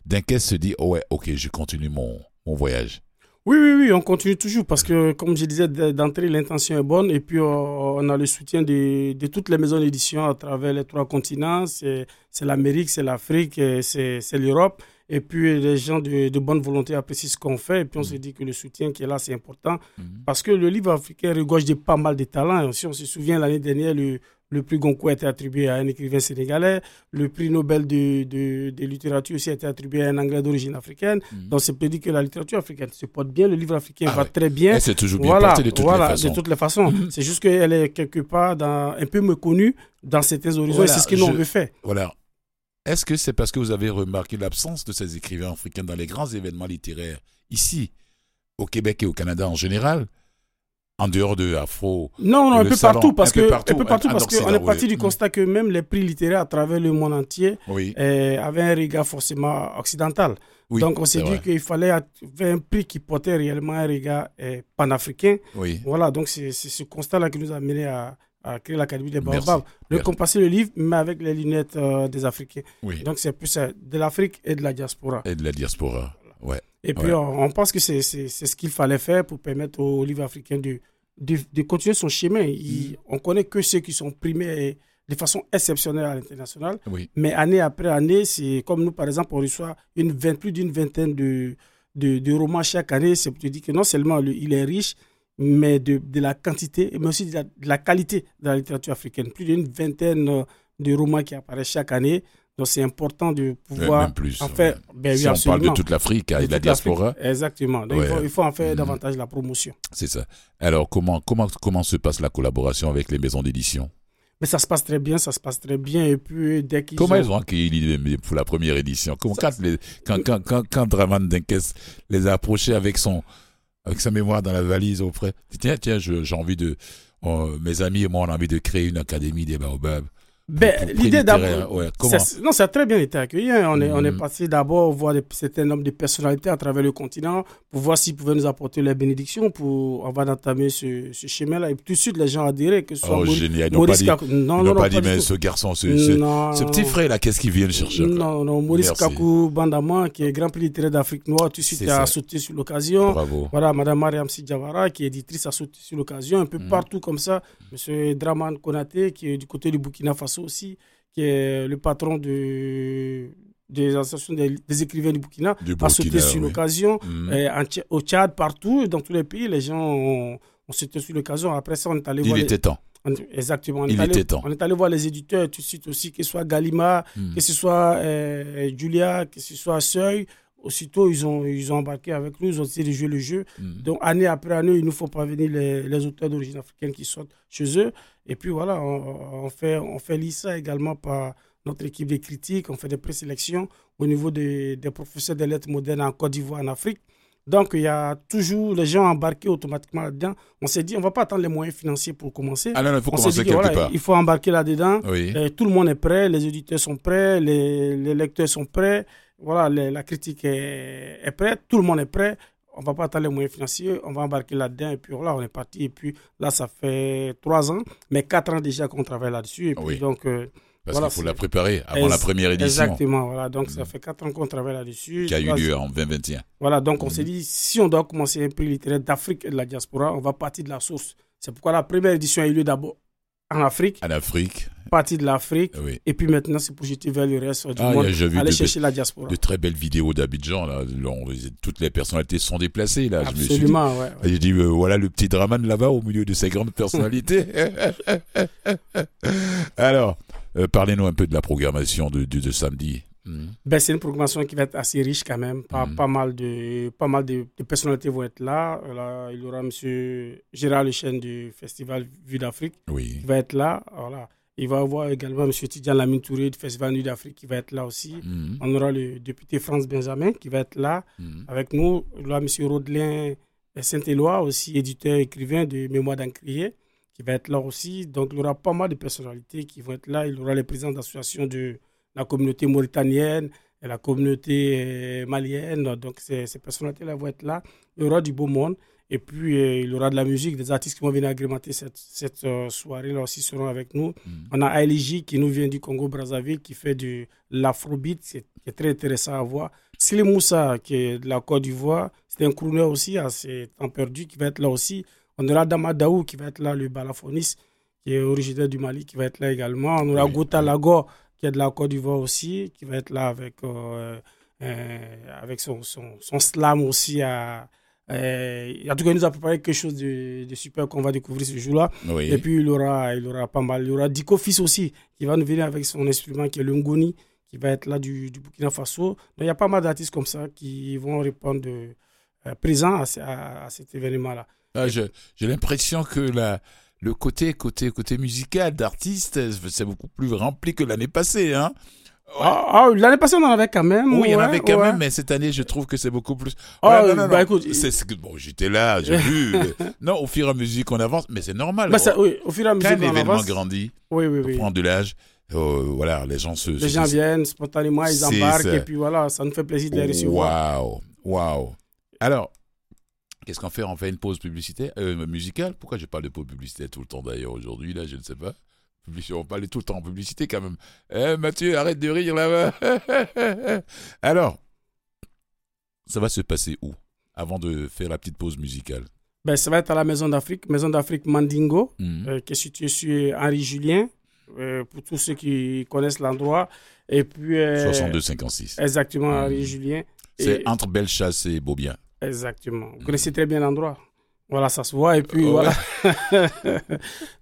Dinkès se dit, oh ouais, ok, je continue mon, mon voyage. Oui, oui, oui, on continue toujours parce que, comme je disais d'entrée, l'intention est bonne et puis euh, on a le soutien de, de toutes les maisons d'édition à travers les trois continents. C'est l'Amérique, c'est l'Afrique, c'est l'Europe. Et puis les gens de, de, bonne volonté apprécient ce qu'on fait. Et puis on se dit que le soutien qui est là, c'est important. Mhm. Parce que le livre africain regorge de pas mal de talents. Si on se souvient, l'année dernière, le, le prix Goncourt a été attribué à un écrivain sénégalais. Le prix Nobel de, de, de littérature aussi a été attribué à un Anglais d'origine africaine. Donc, c'est peut dire que la littérature africaine se porte bien. Le livre africain ah va très bien. C'est toujours bien voilà, porté de toutes les façons. de toutes les façons. Mhm. c'est juste qu'elle est quelque part dans, un peu méconnue dans certains horizons. et c'est ce que nous, on veut faire. Voilà. Est-ce que c'est parce que vous avez remarqué l'absence de ces écrivains africains dans les grands événements littéraires ici, au Québec et au Canada en général en dehors de Afro. Non, non, un peu, partout, parce que, un peu partout parce qu'on est parti du constat que même les prix littéraires à travers le monde entier eh, avaient un regard forcément occidental. Donc on s'est dit qu'il fallait un prix qui portait réellement un regard eh, panafricain. Voilà, donc c'est ce constat-là qui nous a amené à, créer l'Académie des Baobabs. De compasser le livre, mais avec les lunettes euh, des Africains. Donc c'est plus euh, de l'Afrique et de la diaspora. Et de la diaspora, ouais. Et puis, on, pense que c'est ce qu'il fallait faire pour permettre au livre africain de, de, continuer son chemin. Mm. On connaît que ceux qui sont primés de façon exceptionnelle à l'international. Mais année après année, c'est comme nous, par exemple, on reçoit une plus d'une vingtaine de, de, romans chaque année. C'est pour te dire que non seulement il est riche, mais de, de, la quantité, mais aussi de la, de la, qualité de la littérature africaine. Plus d'une vingtaine de romans qui apparaissent chaque année. Donc c'est important de pouvoir plus, en faire. Ben, si on parle de toute l'Afrique et de la diaspora. Exactement. Donc il, faut, en faire mhm. davantage la promotion. C'est ça. Alors comment, comment, comment se passe la collaboration avec les maisons d'édition? Mais ça se passe très bien, ça se passe très bien. Et puis, dès qu'ils Comment ils ont accueilli l'idée pour la première édition? Comment, quand, les, quand, quand, quand, quand Draman Denkes les a approchés avec, son, avec sa mémoire dans la valise auprès, tiens, tiens, j'ai envie de. Mes amis et moi, on a envie de créer une académie des baobabs. Ben, l'idée d'abord. non, ça a très bien été accueilli. Hein. On, est, on est mm-hmm. passé d'abord voir des, certain nombre de personnalités à travers le continent pour voir s'ils pouvaient nous apporter les bénédictions pour on va entamer ce, ce chemin-là. Et tout de suite, les gens adhéraient, que ce soit oh, génial. Maurice Kakou. Non, non, non, pas dit, mais ce garçon, ce, ce, petit frère-là, qu'est-ce qu'il vient chercher Non, non, Maurice Kakou Bandama, qui est grand prix littéraire d'Afrique noire, tout de suite a sauté sur l'occasion. Bravo. Voilà, Madame Mariam Sidjavara, qui est éditrice, a sauté sur l'occasion. Un peu mm. partout comme ça. Monsieur Draman Konaté, qui est du côté du Burkina Faso aussi qui est le patron de, des associations des, écrivains du Burkina, a sauté sur l'occasion. Mhm. Au Tchad, partout, dans tous les pays, les gens ont, sauté sur l'occasion. Après ça, on est allé Il voir. Il était temps. exactement. On Il est allé, était temps. On est allé voir les éditeurs tout de suite aussi, que ce soit Galima, mhm. que ce soit euh, Julia, que ce soit Seuil. Aussitôt, ils ont, ils ont embarqué avec nous, ils ont essayé de jouer le jeu. Mhm. Donc, année après année, il nous faut pas venir les, les auteurs d'origine africaine qui sortent chez eux. Et puis voilà, on, fait, on fait l'ISA également par notre équipe de critiques, on fait des présélections au niveau des, des professeurs de lettres modernes en Côte d'Ivoire, en Afrique. Donc, il y a toujours les gens embarqués automatiquement là-dedans. On s'est dit, on ne va pas attendre les moyens financiers pour commencer. Ah il faut commencer quelque part. Il faut embarquer là-dedans. Tout le monde est prêt, les éditeurs sont prêts, les, les lecteurs sont prêts. Voilà, la critique est, est prête, tout le monde est prêt on va pas attendre les moyens financiers, on va embarquer là-dedans et puis voilà, on est parti. Et puis là, ça fait trois ans, mais quatre ans déjà qu'on travaille là-dessus. Et puis donc. Euh, Parce qu'il faut la préparer avant la première édition. Exactement, voilà. Donc ça mm. fait quatre ans qu'on travaille là-dessus. Qui a eu lieu en 2021. Voilà, donc on mm. s'est dit, si on doit commencer un prix littéraire d'Afrique et de la diaspora, on va partir de la source. C'est pourquoi la première édition a eu lieu d'abord en Afrique. En Afrique. Partie de l'Afrique. Et puis maintenant, c'est jeter vers le reste du ah, monde. Aller chercher la diaspora. De très belles vidéos d'Abidjan. Là. toutes les personnalités sont déplacées. Là. Absolument, je ouais, J'ai dit, euh, voilà le petit Draman là-bas au milieu de ces grandes personnalités. Alors, euh, parlez-nous un peu de la programmation de, de samedi. Mhm. Ben, c'est une programmation qui va être assez riche quand même. Pas, mhm. pas mal, de, pas mal de, personnalités vont être là. là. Il y aura M. Gérard Lechen du Festival Vue d'Afrique qui va être là. Voilà. Il va y avoir également M. Tidjan Lamine Touré du Festival Nuit d'Afrique qui va être là aussi. Mhm. On aura le député France Benjamin qui va être là avec nous. Il y aura M. Rodelin Saint-Éloi, aussi éditeur écrivain de Mémoire d'Ancrier, qui va être là aussi. Donc il y aura pas mal de personnalités qui vont être là. Il y aura les présidents d'associations de la communauté mauritanienne, et la communauté malienne. Donc ces, ces personnalités-là vont être là. Il y aura du beau monde. Et puis, euh, il y aura de la musique, des artistes qui vont venir agrémenter cette, cette euh, soirée-là aussi seront avec nous. Mm. On a Ailiji qui nous vient du Congo-Brazzaville, qui fait de l'afrobeat, qui est très intéressant à voir. Sili Moussa, qui est de la Côte d'Ivoire, c'est un crooner aussi assez temps perdu, qui va être là aussi. On aura Damadaou qui va être là, le balafoniste, qui est originaire du Mali, qui va être là également. On aura Gouta Lago, qui est de la Côte d'Ivoire aussi, qui va être là avec, euh, avec son, son, son, slam aussi à euh, en tout cas, il nous a préparé quelque chose de, super qu'on va découvrir ce jour-là. Et puis, il aura, il aura pas mal. Il y aura Dico Fils aussi, qui va nous venir avec son instrument qui est le Ngoni, qui va être là du, du Burkina Faso. Donc, il y a pas mal d'artistes comme ça qui vont répondre de, euh, présents à, à, cet événement-là. Ah, J'ai l'impression que la, le côté, côté, côté musical d'artistes, c'est beaucoup plus rempli que l'année passée. Hein ah, ah, L'année passée, on en avait quand même. Oui, il y en avait quand même, mais cette année, je trouve que c'est beaucoup plus. Ah, non, non, bah, écoute. Bon, j'étais là, j'ai vu. non, au fur et à mesure qu'on avance, mais c'est normal. Bah, ça, oui, au fur et à mesure. Quand l'événement grandit, oui, oui, oui. prend de l'âge, euh, voilà, les gens se. Les gens viennent spontanément, ils embarquent, et puis voilà, ça nous fait plaisir de les recevoir. Waouh, waouh. Alors, qu'est-ce qu'on fait On fait une pause publicitaire, euh, musicale? Pourquoi je parle de pause publicitaire tout le temps d'ailleurs aujourd'hui, là, je ne sais pas on aller tout le temps en publicité quand même. Eh, Mathieu, arrête de rire là-bas. Alors, ça va se passer où avant de faire la petite pause musicale? Ben, Ça va être à la Maison d'Afrique, Maison d'Afrique Mandingo, mhm. euh, qui est située sur Henri Julien, euh, pour tous ceux qui connaissent l'endroit. Et puis. 62-56. Euh, exactement, mhm. Henri Julien. C'est entre Bellechasse et Beaubien. Exactement. Vous connaissez très bien l'endroit. Voilà, ça se voit et puis voilà.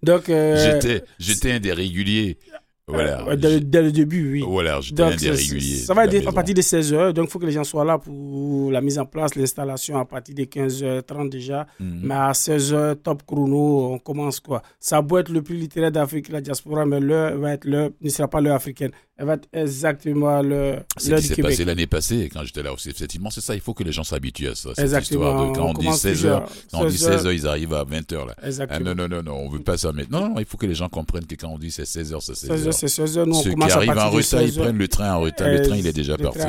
Donc euh, j'étais un des réguliers. Voilà. Euh, dès, le début, oui. Voilà, j'étais un des réguliers. Ça va être à partir de 16h, donc il faut que les gens soient là pour la mise en place, l'installation à partir de 15h30 déjà. Mhm. Mais à 16h, top chrono, on commence quoi. Ça doit être le plus littéraire d'Afrique, la diaspora, mais l'heure va être l'heure, ne sera pas l'heure africaine va être exactement le C'est ce qui s'est passé l'année passée quand j'étais là aussi. Effectivement, c'est ça. Il faut que les gens s'habituent à ça. Exactement. De, quand on, dit 16 heures, quand on dit 16 heures, ils arrivent à 20 heures là. Exactement. Ah, non, non, non, non, on veut pas ça. Mais non, non, il faut que les gens comprennent que quand on dit c'est 16 heures, c'est 16 heures. 16 heures, c'est 16 heures. Nous, Ceux qui arrivent en retard, ils prennent le train en retard. Le train, il est déjà parti.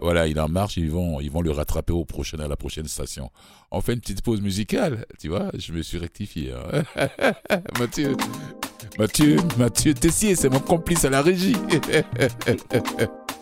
Voilà, il en marche. Ils vont, ils vont le rattraper au prochain, à la prochaine station. On fait une petite pause musicale. Tu vois, je me suis rectifié. Hein. Mathieu. Mathieu, Mathieu Tessier, c'est mon complice à la régie.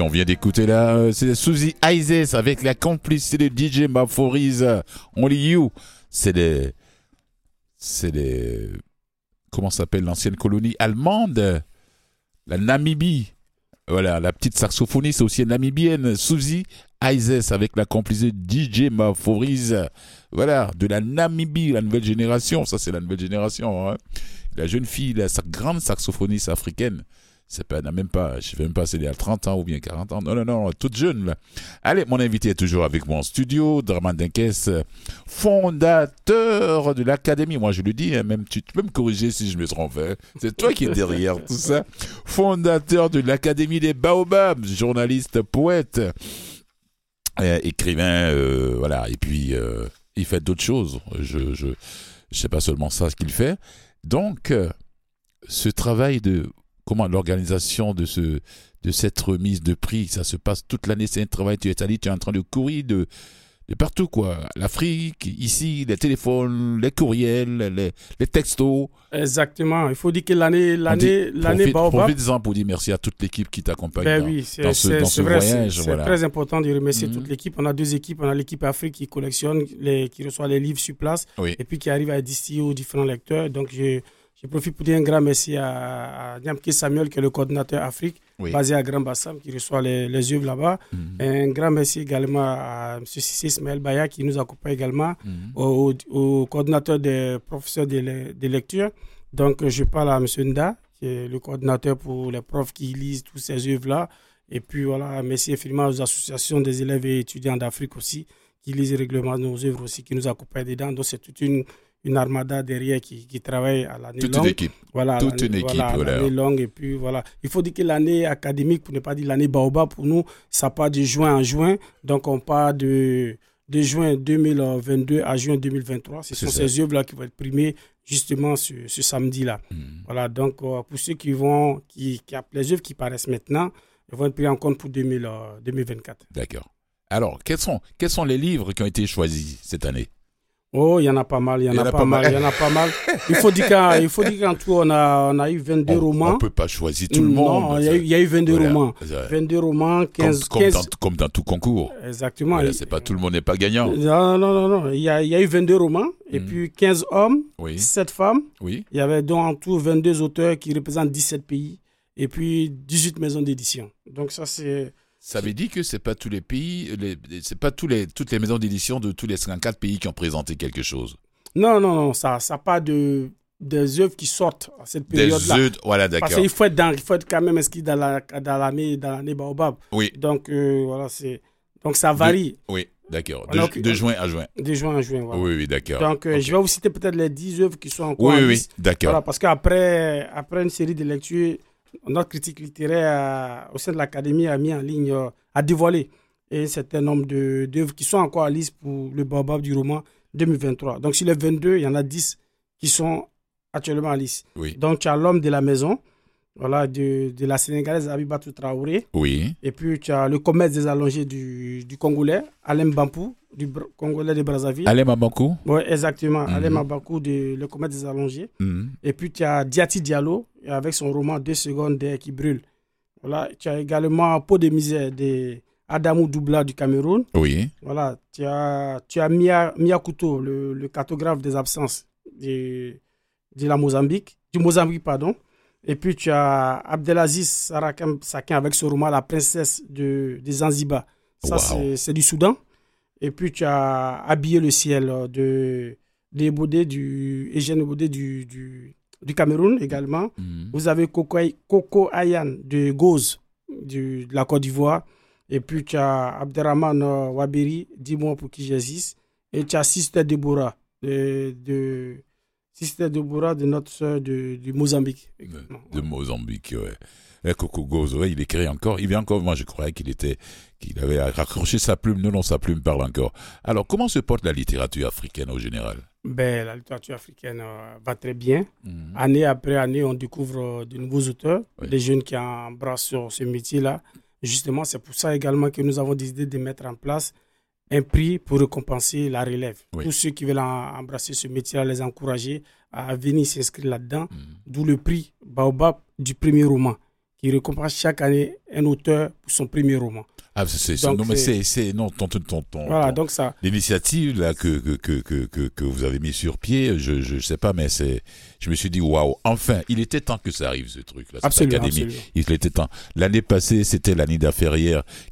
on vient d'écouter là, euh, c'est Suzy Isis avec la complicité de DJ Maphorise, Only You. C'est des, c'est des, comment s'appelle l'ancienne colonie allemande, la Namibie. Voilà, la petite saxophoniste aussi namibienne, Suzy Ises, avec la complice DJ Maforiz. Voilà, de la Namibie, la nouvelle génération. Ça, c'est la nouvelle génération. Hein. La jeune fille, la grande saxophoniste africaine c'est pas, n'a même pas, je sais même pas si elle est à 30 ans ou bien 40 ans. Non, non, non, toute jeune, là. Allez, mon invité est toujours avec moi en studio, Draman Denkes, fondateur de l'Académie. Moi, je le dis, hein, même, tu, peux me corriger si je me trompe. Hein. C'est toi qui es derrière tout ça. Fondateur de l'Académie des Baobabs, journaliste, poète, euh, écrivain, euh, voilà. Et puis, euh, il fait d'autres choses. Je, je, je sais pas seulement ça ce qu'il fait. Donc, ce travail de comment l'organisation de ce de cette remise de prix, ça se passe toute l'année, c'est un travail, tu es allé, tu es en train de courir de, de partout, quoi. L'Afrique, ici, les téléphones, les courriels, les, les, textos. Exactement. Il faut dire que l'année, l'année, l'année Profite-en pour dire merci à toute l'équipe qui t'accompagne ben dans, oui, dans, ce, dans ce voyage. C'est très important de remercier mhm. toute l'équipe. On a deux équipes. On a l'équipe Afrique qui collectionne, les, qui reçoit les livres sur place, et puis qui arrive à distiller aux différents lecteurs. Donc, je, je profite pour dire un grand merci à, à Samuel, qui est le coordinateur Afrique, basé à Grand Bassam, qui reçoit les, les œuvres là-bas. Mhm. Un grand merci également à M. Sissé Ismaël Baya, qui nous accompagne également, mhm. au, coordinateur des professeurs de, de, lecture. Donc, je parle à M. Nda, qui est le coordinateur pour les profs qui lisent toutes ces œuvres-là. Et puis, voilà, merci infiniment aux associations des élèves et étudiants d'Afrique aussi, qui lisent régulièrement nos œuvres aussi, qui nous accompagnent dedans. Donc, c'est toute une une armada derrière qui, qui travaille à l'année longue. Toute une équipe. Voilà, Toute une équipe. Voilà, l'année longue. Et puis voilà. Il faut dire que l'année académique, pour ne pas dire l'année Baobab, pour nous, ça part de juin en juin. Donc on part de, de juin 2022 à juin 2023. Ce sont ces œuvres-là qui vont être primées justement ce, ce samedi-là. Hmm. Voilà. Donc euh, pour ceux qui vont, qui, qui les œuvres qui paraissent maintenant, elles vont être prises en compte pour 2024. D'accord. Alors, quels sont, quels sont les livres qui ont été choisis cette année? Oh, il y en a pas mal, il y en, a, pas, mal, il y en a pas mal. Il faut dire qu'en tout, on a, on a eu 22 romans. On ne peut pas choisir tout le monde. Non, il y, a eu 22 romans. 22 romans, 15... Comme, comme, Dans, comme dans, tout concours. Exactement. c'est pas tout le monde n'est pas gagnant. Non, non, non, non. Il y a, il y a eu 22 romans, et mhm. puis 15 hommes, oui. 7 femmes. Oui. Il y avait donc en tout 22 auteurs qui représentent 17 pays, et puis 18 maisons d'édition. Donc ça, c'est... Ça veut dire que c'est pas tous les pays, c'est pas tous les, toutes les maisons d'édition de tous les 54 pays qui ont présenté quelque chose. Non, non, non, ça n'a pas de des œuvres qui sortent à cette période-là. Des œuvres, voilà, d'accord. Parce qu'il faut être dans, il faut être quand même inscrit dans la dans l'année dans l'année Baobab. Oui. Donc euh, voilà, c'est donc ça varie. oui, d'accord. De, juin à juin. De juin à juin, voilà. Oui, oui, d'accord. Donc euh, je vais vous citer peut-être les 10 œuvres qui sont encore Oui, oui, d'accord. Voilà, parce qu'après après une série de lectures, notre critique littéraire au sein de l'Académie a mis en ligne, euh, a dévoilé un certain nombre d'œuvres qui sont encore à liste pour le Baobab du roman 2023. Donc sur les 22, il y en a 10 qui sont actuellement à liste. Oui. Donc tu as L'homme de la maison, voilà, de, de la Sénégalaise Abibatou Traoré. Oui. Et puis tu as Le commerce des allongés du, du Congolais, Alain Bampou, du Congolais de Brazzaville. Alain Mabakou Oui, exactement. Mm Alain Mabakou de Le commerce des allongés. Mhm. Et puis tu as Diati Diallo, avec son roman Deux secondes d'air qui brûle. Voilà, tu as également Peau de misère de Adamou Doubla du Cameroun. Oui. Voilà, tu as, tu as Mia, Mia Couto, le, le, cartographe des absences de, de la Mozambique, du Mozambique, pardon. Et puis tu as Abdelaziz Sarakam Sakin avec son roman La princesse de, de Zanzibar. Ça, c'est du Soudan. Et puis tu as Habillé le ciel de, de Bodé, du, Eugène Bodé du, du, du Cameroun également. Mhm. Vous avez Coco, Coco Ayan de Goz de la Côte d'Ivoire. Et puis tu as Abderrahman euh, Wabiri, Dis-moi pour qui j'existe. Et tu as Sister Deborah de, de Sister Deborah de notre soeur de, du Mozambique. De, Mozambique, ouais. Et Coco Goz, ouais, il écrit encore. Il vient encore. Moi, je croyais qu'il était, qu'il avait raccroché sa plume. Non, non, sa plume parle encore. Alors, comment se porte la littérature africaine au général? Ben, La littérature africaine euh, va très bien. Mhm. Année après année, on découvre euh, de nouveaux auteurs, des jeunes qui embrassent sur ce métier-là. Justement, c'est pour ça également que nous avons décidé de mettre en place un prix pour récompenser la relève. Tous ceux qui veulent embrasser ce métier-là, les encourager à venir s'inscrire là-dedans. Mhm. D'où le prix Baobab du premier roman, qui récompense chaque année un auteur pour son premier roman. Ah, c'est non, mais c'est non ton ton ton. Voilà, donc ça. L'initiative là que que, que que que vous avez mis sur pied, je je sais pas, mais c'est. Je me suis dit waouh, enfin, il était temps que ça arrive ce truc là. Absolument, absolument, Il était temps. L'année passée, c'était l'année d'affaires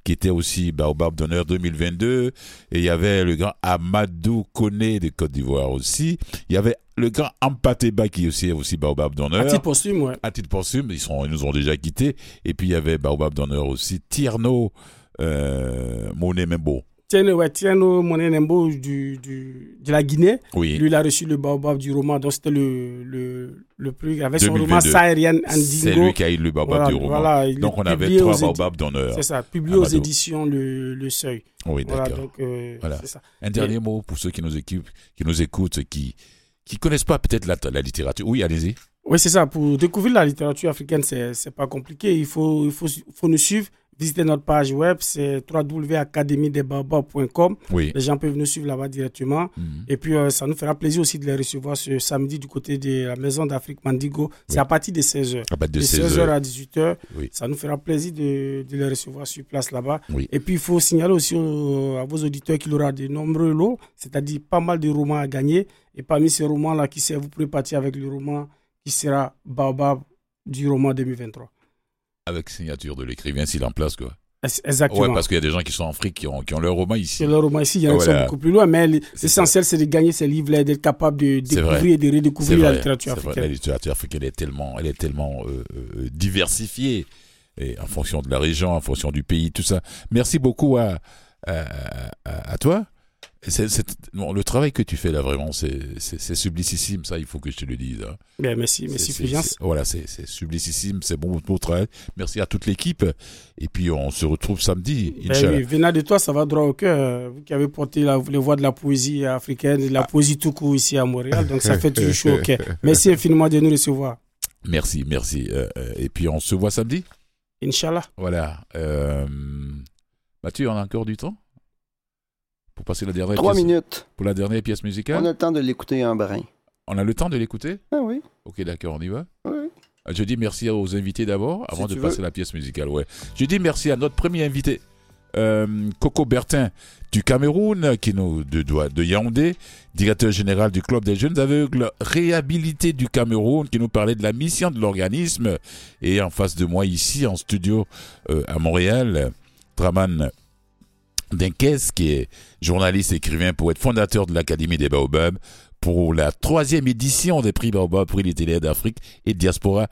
qui était aussi Baobab d'honneur 2022, et il y avait le grand Amadou Kone de Côte d'Ivoire aussi. Il y avait le grand Ampateba qui aussi est aussi Baobab d'honneur. À titre posthume, ouais. À titre posthume, ils sont ils nous ont déjà quittés. Et puis il y avait Baobab d'honneur aussi, Tierno euh, Monet Membo. Tiens, ouais, Tiano Monenembo du, du, de la Guinée. Oui. Lui, il a reçu le baobab du roman. Donc, c'était le, le, le plus. Avec son roman Saharian Andingo. C'est lui qui a eu le baobab du roman. Voilà, donc, on avait trois baobabs d'honneur. C'est ça, publié aux éditions Le, le Seuil. Oui, d'accord. Voilà, euh, voilà. Un dernier mot pour ceux qui nous, équipent, qui nous écoutent, qui qui connaissent pas peut-être la, la littérature. Oui, allez-y. Oui, c'est ça. Pour découvrir la littérature africaine, c'est pas compliqué. Il faut, il faut, faut nous suivre visiter notre page web, c'est www.academiedebaobab.com. Oui. Les gens peuvent nous suivre là-bas directement. Mhm. Et puis, euh, ça nous fera plaisir aussi de les recevoir ce samedi du côté de la Maison d'Afrique Mandigo. C'est à partir de 16h. À partir de, 16h à 18h. Ça nous fera plaisir de, de les recevoir sur place là-bas. Et puis, il faut signaler aussi à vos auditeurs qu'il y aura de nombreux lots, c'est-à-dire pas mal de romans à gagner. Et parmi ces romans-là, qui sait, vous pouvez partir avec le roman qui sera Baobab du roman 2023 avec signature de l'écrivain s'il en place quoi. Exactement. Ouais, parce qu'il y a des gens qui sont en Afrique qui ont, qui ont leur roman ici. leur roman ici, il y en a qui sont beaucoup plus loin, mais l'essentiel c'est de gagner ces livres-là, d'être capable de découvrir et de redécouvrir la littérature africaine. La littérature africaine est tellement, elle est tellement euh, euh, diversifiée et en fonction de la région, en fonction du pays, tout ça. Merci beaucoup à, à, à toi le travail que tu fais là, vraiment, c'est sublicissime, ça, il faut que je te le dise. Hein. Bien, merci, merci Voilà, c'est sublicissime, c'est bon beau travail. Merci à toute l'équipe. Et puis, on se retrouve samedi. Ben oui, venant de toi, ça va droit au cœur. Vous qui avez porté la, les voix de la poésie africaine, de la ah. poésie tout court ici à Montréal. Donc, ça fait toujours chaud au cœur. Merci infiniment de nous recevoir. Merci, merci. Euh, euh, et puis, on se voit samedi Inch'Allah. Voilà. Euh, Mathieu, on a encore du temps? Pour passer la dernière Trois minutes. Pour la dernière pièce musicale. On a le temps de l'écouter un brin. On a le temps de l'écouter? Ah oui. Ok, d'accord, on y va Oui. Euh, je dis merci aux invités d'abord, avant de passer la pièce musicale. Ouais. Je dis merci à notre premier invité, euh, Coco Bertin du Cameroun, qui nous de, de Yaoundé, directeur général du Club des jeunes aveugles réhabilités du Cameroun, qui nous parlait de la mission de l'organisme. Et en face de moi, ici, en studio euh, à Montréal, Draman Denkes, qui est journaliste, écrivain, poète, fondateur de l'Académie des Baobabs, pour la troisième édition des prix Baobab, prix littéraire d'Afrique et Diaspora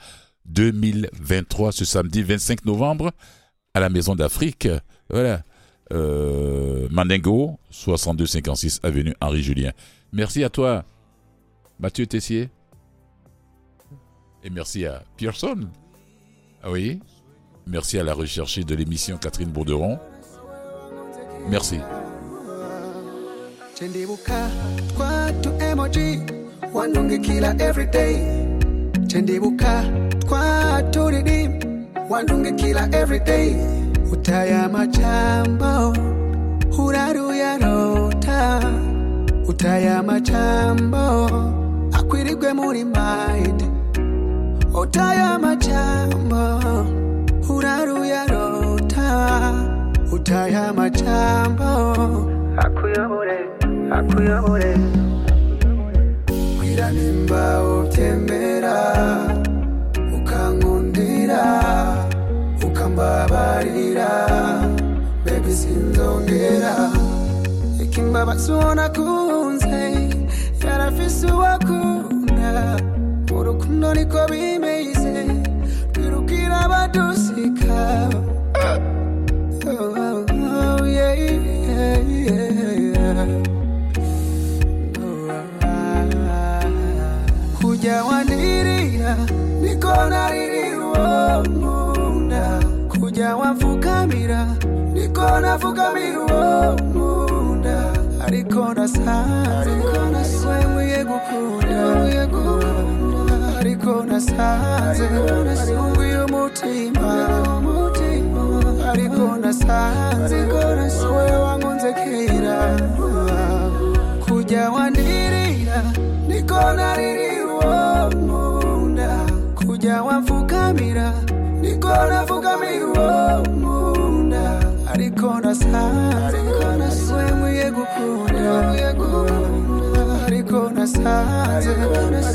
2023, ce samedi 25 novembre, à la Maison d'Afrique. Voilà. Euh, Mandingo, 6256 avenue Henri Julien. Merci à toi, Mathieu Tessier. Et merci à Pearson. Ah oui. Merci à la recherchée de l'émission Catherine Bourderon. Merci. Chendibuka kwatu emoji wanunge kila everyday Chendibuka kwatu ridim wanunge kila everyday Utaya machambo huraru ya rota. Utaya machambo akwirigwe muri mind. Utaya machambo huraru rota utaya macambo akuyobore akuyobore kwira nimba utemera ukankundira ukambabarira. Bebi sinzongera. Ikimbabazi ubona kunze yarafise uwakunda urukundo niko bimeze niko na riri kuja wavuga mira. Niko na vuga miru uo munda ariko nasanze wemuye gukunda ariko nasanze uyu mutima. Ariko nasanze we wankunze kera kujya wandirira niko naririra uwo kujya wamfukamira niko nafukamira uwo nkunda ariko nasanze we nkwiye gukunda ariko nasanze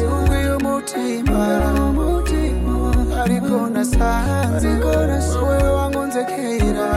wowe umutima ariko nasanze wowe wankunze kera